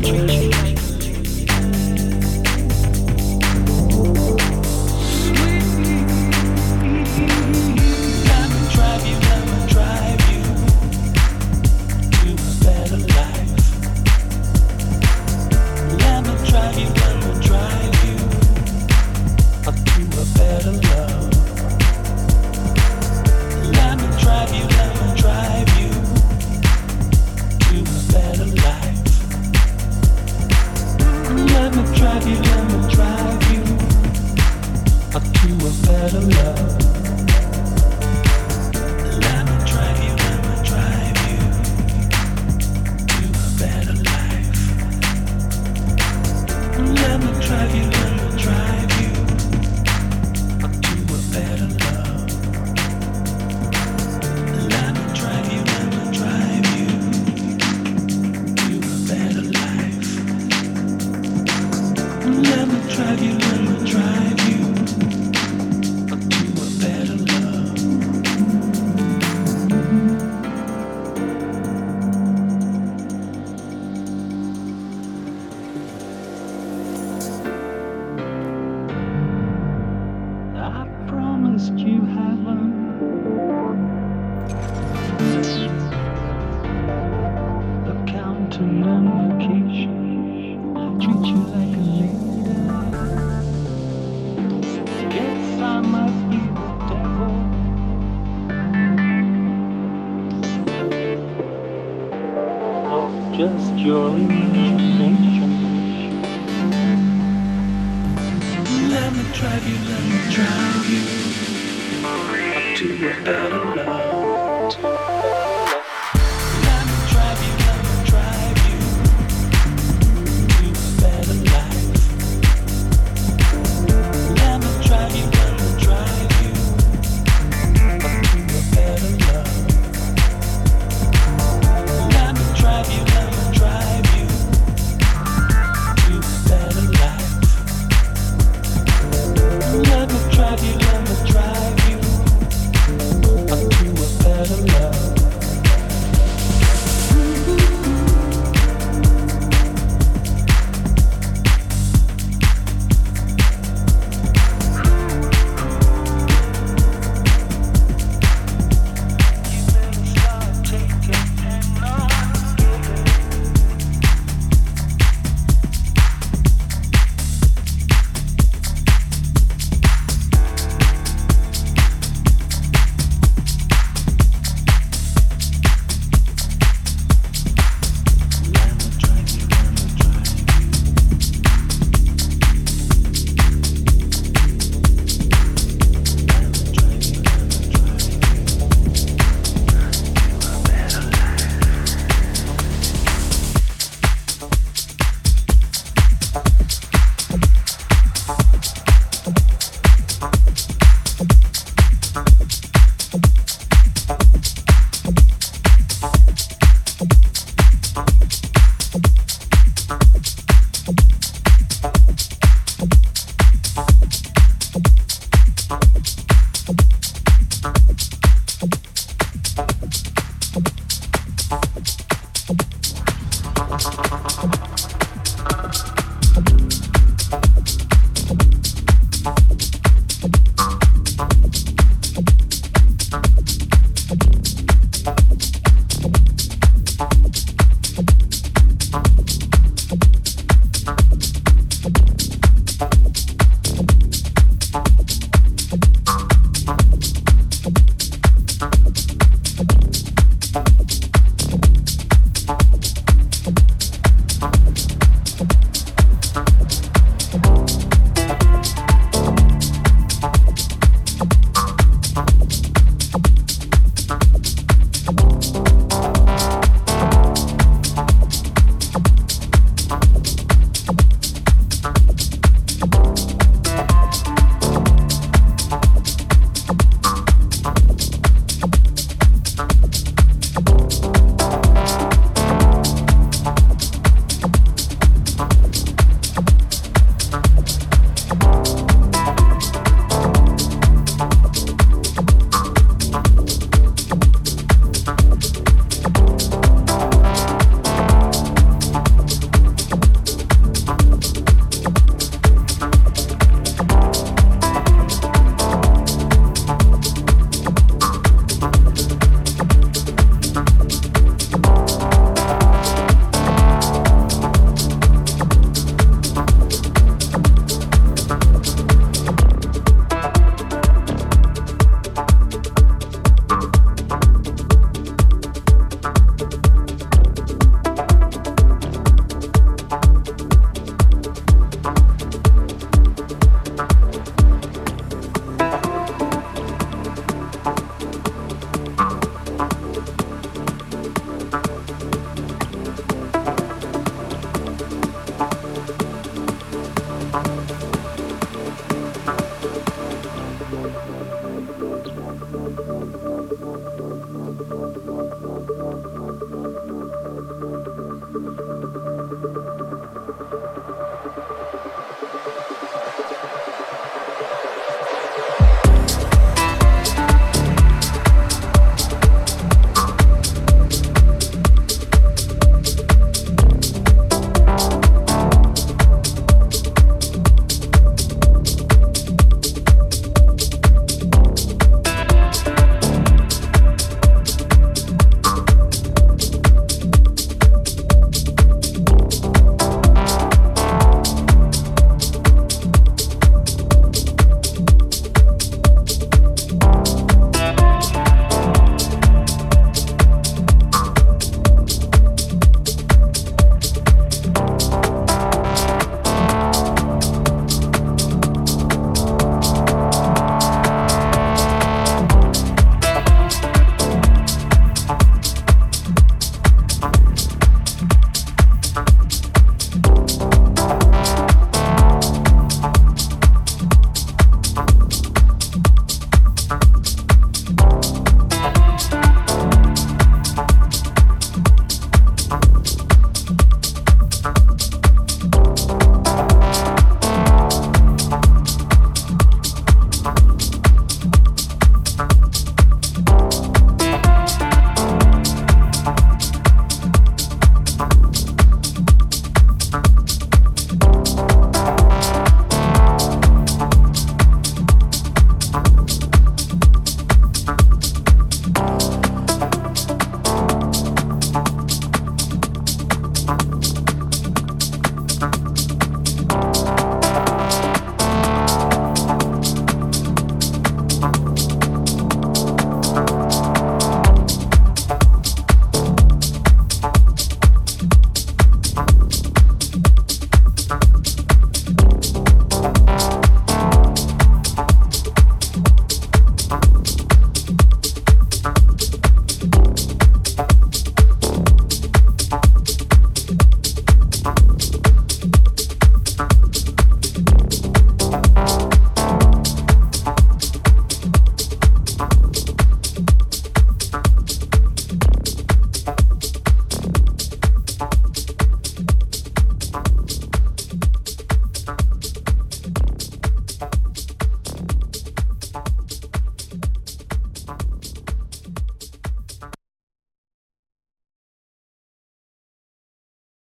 country.